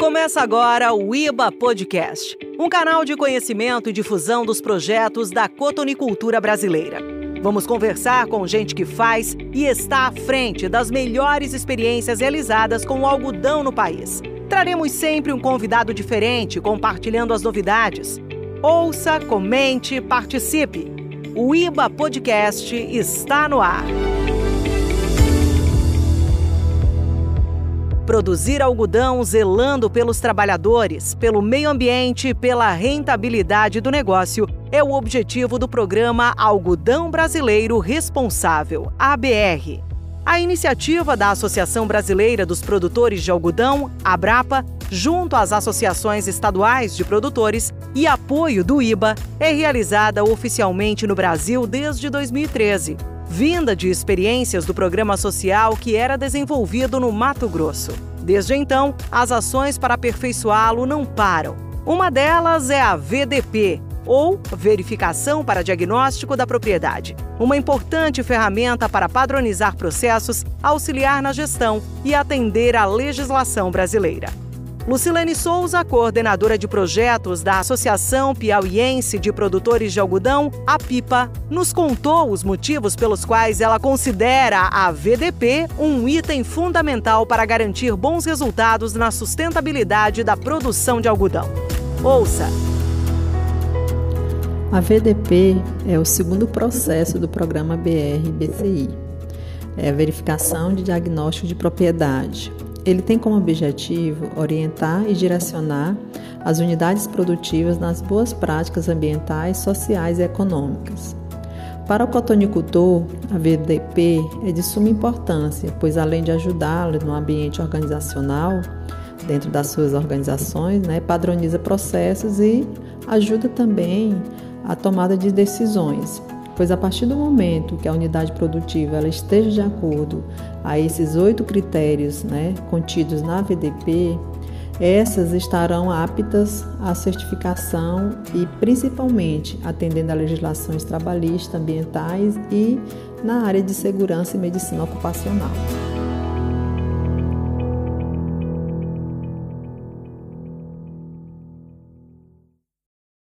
Começa agora o IBA Podcast, um canal de conhecimento e difusão dos projetos da cotonicultura brasileira. Vamos conversar com gente que faz e está à frente das melhores experiências realizadas com o algodão no país. Traremos sempre um convidado diferente compartilhando as novidades. Ouça, comente, participe. O IBA Podcast está no ar. Produzir algodão zelando pelos trabalhadores, pelo meio ambiente e pela rentabilidade do negócio é o objetivo do programa Algodão Brasileiro Responsável, ABR. A iniciativa da Associação Brasileira dos Produtores de Algodão, ABRAPA, junto às associações estaduais de produtores e apoio do IBA, é realizada oficialmente no Brasil desde 2013 vinda de experiências do programa social que era desenvolvido no Mato Grosso. Desde então, as ações para aperfeiçoá-lo não param. Uma delas é a VDP, ou Verificação para Diagnóstico da Propriedade, uma importante ferramenta para padronizar processos, auxiliar na gestão e atender à legislação brasileira. Lucilene Souza, coordenadora de projetos da Associação Piauiense de Produtores de Algodão, a PIPA, nos contou os motivos pelos quais ela considera a VDP um item fundamental para garantir bons resultados na sustentabilidade da produção de algodão. Ouça! A VDP é o segundo processo do programa BR-BCI. É a verificação de diagnóstico de propriedade, ele tem como objetivo orientar e direcionar as unidades produtivas nas boas práticas ambientais, sociais e econômicas. Para o cotonicultor, a VDP é de suma importância, pois além de ajudá-lo no ambiente organizacional, dentro das suas organizações, né, padroniza processos e ajuda também a tomada de decisões, pois a partir do momento que a unidade produtiva ela esteja de acordo a esses oito critérios né, contidos na VDP, essas estarão aptas à certificação e principalmente atendendo a legislações trabalhistas, ambientais e na área de segurança e medicina ocupacional.